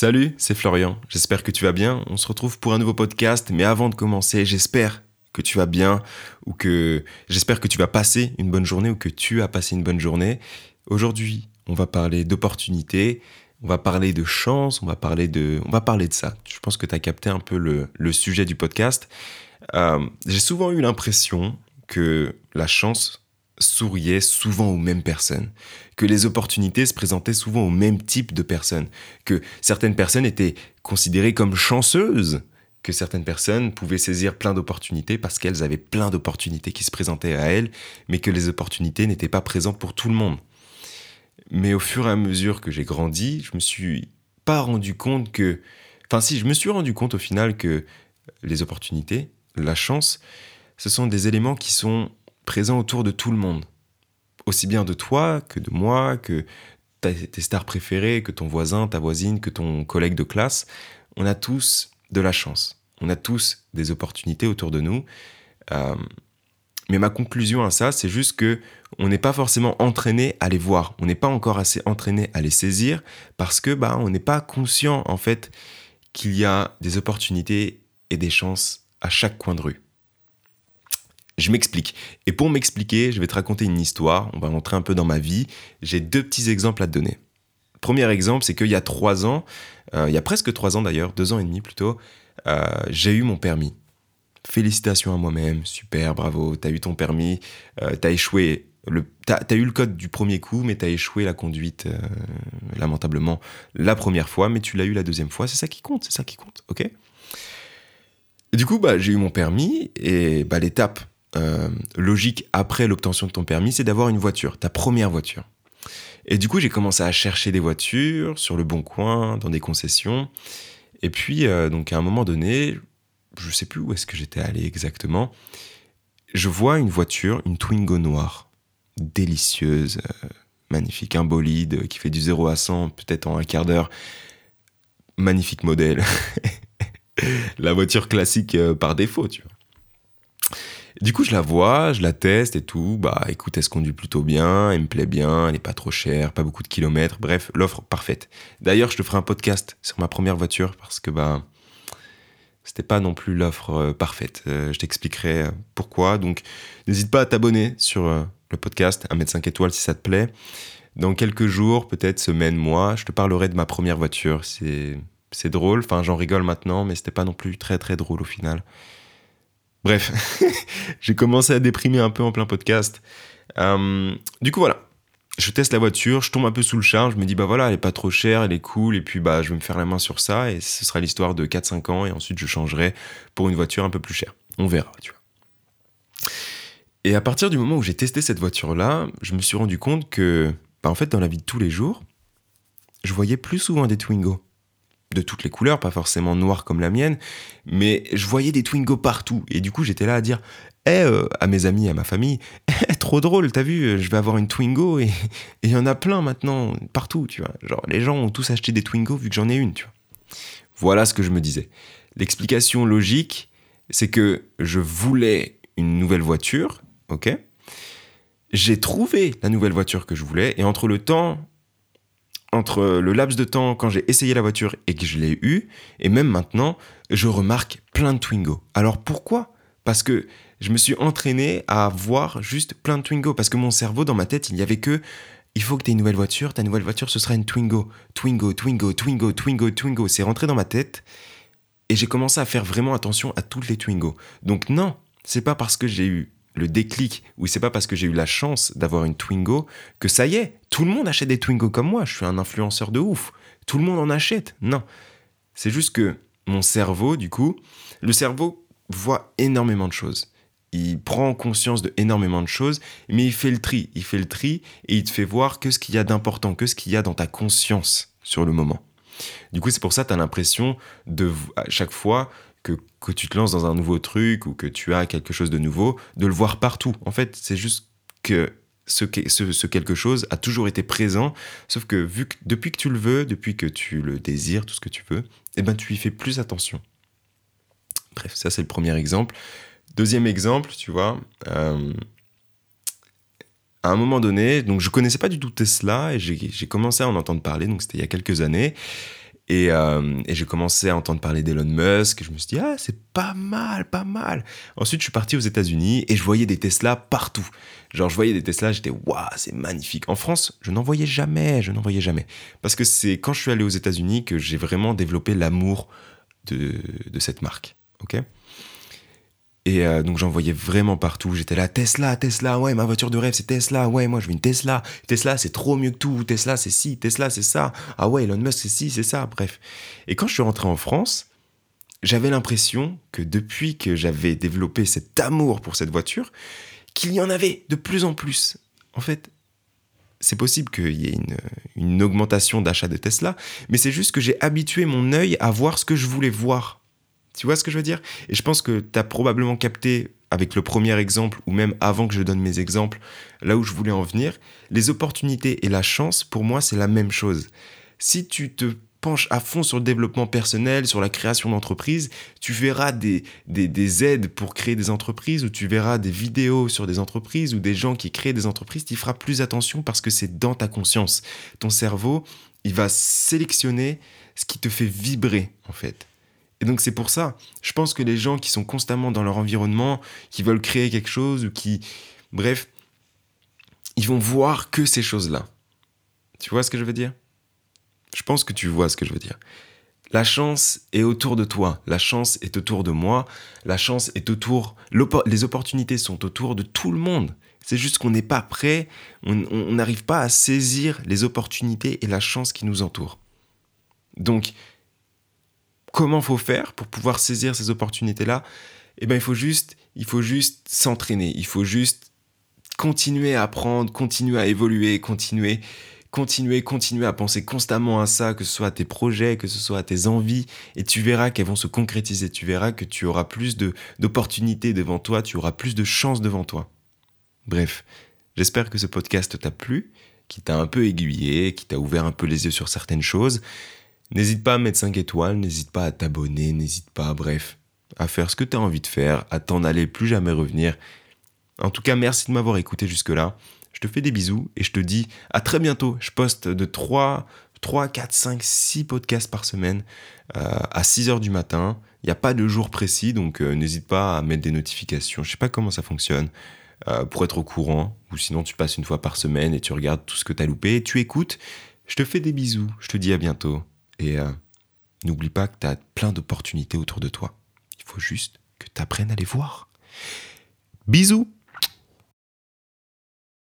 Salut, c'est Florian. J'espère que tu vas bien. On se retrouve pour un nouveau podcast, mais avant de commencer, j'espère que tu vas bien ou que j'espère que tu vas passer une bonne journée ou que tu as passé une bonne journée. Aujourd'hui, on va parler d'opportunités, on va parler de chance, on va parler de, on va parler de ça. Je pense que tu as capté un peu le, le sujet du podcast. Euh, J'ai souvent eu l'impression que la chance souriait souvent aux mêmes personnes, que les opportunités se présentaient souvent au même type de personnes, que certaines personnes étaient considérées comme chanceuses, que certaines personnes pouvaient saisir plein d'opportunités parce qu'elles avaient plein d'opportunités qui se présentaient à elles, mais que les opportunités n'étaient pas présentes pour tout le monde. Mais au fur et à mesure que j'ai grandi, je me suis pas rendu compte que... Enfin si, je me suis rendu compte au final que les opportunités, la chance, ce sont des éléments qui sont présent autour de tout le monde. Aussi bien de toi que de moi, que tes stars préférées, que ton voisin, ta voisine, que ton collègue de classe. On a tous de la chance. On a tous des opportunités autour de nous. Euh, mais ma conclusion à ça, c'est juste que on n'est pas forcément entraîné à les voir. On n'est pas encore assez entraîné à les saisir parce que bah on n'est pas conscient en fait qu'il y a des opportunités et des chances à chaque coin de rue. Je m'explique. Et pour m'expliquer, je vais te raconter une histoire. On va rentrer un peu dans ma vie. J'ai deux petits exemples à te donner. Premier exemple, c'est qu'il y a trois ans, euh, il y a presque trois ans d'ailleurs, deux ans et demi plutôt, euh, j'ai eu mon permis. Félicitations à moi-même, super, bravo, t'as eu ton permis, euh, t'as échoué, t'as, as eu le code du premier coup, mais t'as échoué la conduite, lamentablement, la première fois, mais tu l'as eu la deuxième fois, c'est ça qui compte, c'est ça qui compte, ok? Du coup, bah, j'ai eu mon permis, et bah, l'étape euh, logique après l'obtention de ton permis, c'est d'avoir une voiture, ta première voiture. Et du coup, j'ai commencé à chercher des voitures sur le bon coin, dans des concessions. Et puis, euh, donc à un moment donné, je sais plus où est-ce que j'étais allé exactement, je vois une voiture, une Twingo noire, délicieuse, euh, magnifique, un bolide qui fait du 0 à 100 peut-être en un quart d'heure. Magnifique modèle. La voiture classique par défaut, tu vois. Du coup, je la vois, je la teste et tout. Bah, écoute, elle se conduit plutôt bien, elle me plaît bien, elle est pas trop chère, pas beaucoup de kilomètres. Bref, l'offre parfaite. D'ailleurs, je te ferai un podcast sur ma première voiture parce que bah, c'était pas non plus l'offre euh, parfaite. Euh, je t'expliquerai euh, pourquoi. Donc, n'hésite pas à t'abonner sur le podcast, à mettre 5 étoiles si ça te plaît. Dans quelques jours, peut-être semaines, mois, je te parlerai de ma première voiture. C'est, c'est drôle. Enfin, j'en rigole maintenant, mais c'était pas non plus très très drôle au final. Bref, j'ai commencé à déprimer un peu en plein podcast. Euh, du coup, voilà. Je teste la voiture, je tombe un peu sous le charme, je me dis, bah voilà, elle est pas trop chère, elle est cool, et puis bah je vais me faire la main sur ça, et ce sera l'histoire de 4-5 ans, et ensuite je changerai pour une voiture un peu plus chère. On verra, tu vois. Et à partir du moment où j'ai testé cette voiture-là, je me suis rendu compte que, bah en fait, dans la vie de tous les jours, je voyais plus souvent des Twingo de toutes les couleurs, pas forcément noir comme la mienne, mais je voyais des Twingo partout. Et du coup, j'étais là à dire eh, euh, à mes amis, à ma famille, eh, trop drôle, t'as vu, je vais avoir une Twingo et il y en a plein maintenant, partout, tu vois. Genre, les gens ont tous acheté des Twingo vu que j'en ai une, tu vois. Voilà ce que je me disais. L'explication logique, c'est que je voulais une nouvelle voiture, ok? J'ai trouvé la nouvelle voiture que je voulais, et entre le temps entre le laps de temps quand j'ai essayé la voiture et que je l'ai eue, et même maintenant, je remarque plein de Twingo. Alors pourquoi? Parce que je me suis entraîné à voir juste plein de Twingo, parce que mon cerveau, dans ma tête, il n'y avait que il faut que tu aies une nouvelle voiture, ta nouvelle voiture, ce sera une Twingo. Twingo, Twingo, Twingo, Twingo, Twingo. C'est rentré dans ma tête, et j'ai commencé à faire vraiment attention à toutes les Twingo. Donc non, c'est pas parce que j'ai eu le déclic, où c'est pas parce que j'ai eu la chance d'avoir une Twingo que ça y est, tout le monde achète des Twingo comme moi, je suis un influenceur de ouf, tout le monde en achète. Non, c'est juste que mon cerveau, du coup, le cerveau voit énormément de choses. Il prend conscience de énormément de choses, mais il fait le tri. Il fait le tri et il te fait voir que ce qu'il y a d'important, que ce qu'il y a dans ta conscience sur le moment. Du coup, c'est pour ça que tu as l'impression de, à chaque fois, que, tu te lances dans un nouveau truc ou que tu as quelque chose de nouveau, de le voir partout. En fait, c'est juste que ce, quelque chose a toujours été présent, sauf que, vu que depuis que tu le veux, depuis que tu le désires, tout ce que tu veux, eh ben tu y fais plus attention. Bref, ça c'est le premier exemple. Deuxième exemple, tu vois, euh, à un moment donné, donc je connaissais pas du tout Tesla et j'ai commencé à en entendre parler, donc c'était il y a quelques années. Et, euh, et j'ai commencé à entendre parler d'Elon Musk. Et je me suis dit, ah, c'est pas mal, pas mal. Ensuite, je suis parti aux États-Unis et je voyais des Tesla partout. Genre, je voyais des Tesla, j'étais, waouh, c'est magnifique. En France, je n'en voyais jamais, je n'en voyais jamais. Parce que c'est quand je suis allé aux États-Unis que j'ai vraiment développé l'amour de, de cette marque. Ok? Et euh, donc j'en voyais vraiment partout. J'étais là, Tesla, Tesla, ouais, ma voiture de rêve, c'est Tesla, ouais, moi je veux une Tesla. Tesla, c'est trop mieux que tout. Tesla, c'est ci, Tesla, c'est ça. Ah ouais, Elon Musk, c'est ci, c'est ça. Bref. Et quand je suis rentré en France, j'avais l'impression que depuis que j'avais développé cet amour pour cette voiture, qu'il y en avait de plus en plus. En fait, c'est possible qu'il y ait une, une augmentation d'achat de Tesla, mais c'est juste que j'ai habitué mon œil à voir ce que je voulais voir tu vois ce que je veux dire? Et je pense que tu as probablement capté avec le premier exemple, ou même avant que je donne mes exemples, là où je voulais en venir, les opportunités et la chance, pour moi, c'est la même chose. Si tu te penches à fond sur le développement personnel, sur la création d'entreprises, tu verras des, des, des, aides pour créer des entreprises, ou tu verras des vidéos sur des entreprises, ou des gens qui créent des entreprises, tu feras plus attention parce que c'est dans ta conscience. Ton cerveau, il va sélectionner ce qui te fait vibrer, en fait. Et donc c'est pour ça, je pense que les gens qui sont constamment dans leur environnement, qui veulent créer quelque chose ou qui... Bref, ils vont voir que ces choses-là. Tu vois ce que je veux dire? Je pense que tu vois ce que je veux dire. La chance est autour de toi, la chance est autour de moi, la chance est autour... Les opportunités sont autour de tout le monde. C'est juste qu'on n'est pas prêt, on n'arrive pas à saisir les opportunités et la chance qui nous entoure. Donc, comment faut faire pour pouvoir saisir ces opportunités-là? Eh ben, il faut juste, il faut juste s'entraîner. Il faut juste continuer à apprendre, continuer à évoluer, continuer, continuer, continuer à penser constamment à ça, que ce soit à tes projets, que ce soit à tes envies, et tu verras qu'elles vont se concrétiser. Tu verras que tu auras plus d'opportunités devant toi, tu auras plus de chances devant toi. Bref, j'espère que ce podcast t'a plu, qui t'a un peu aiguillé, qui t'a ouvert un peu les yeux sur certaines choses. N'hésite pas à mettre 5 étoiles, n'hésite pas à t'abonner, n'hésite pas, bref, à faire ce que tu as envie de faire, à t'en aller plus jamais revenir. En tout cas, merci de m'avoir écouté jusque-là. Je te fais des bisous et je te dis à très bientôt. Je poste de 3, 3 4, 5, 6 podcasts par semaine euh, à 6 heures du matin. Il n'y a pas de jour précis, donc euh, n'hésite pas à mettre des notifications. Je sais pas comment ça fonctionne euh, pour être au courant. Ou sinon, tu passes une fois par semaine et tu regardes tout ce que tu as loupé. Tu écoutes. Je te fais des bisous. Je te dis à bientôt. Et euh, n'oublie pas que tu as plein d'opportunités autour de toi. Il faut juste que tu apprennes à les voir. Bisous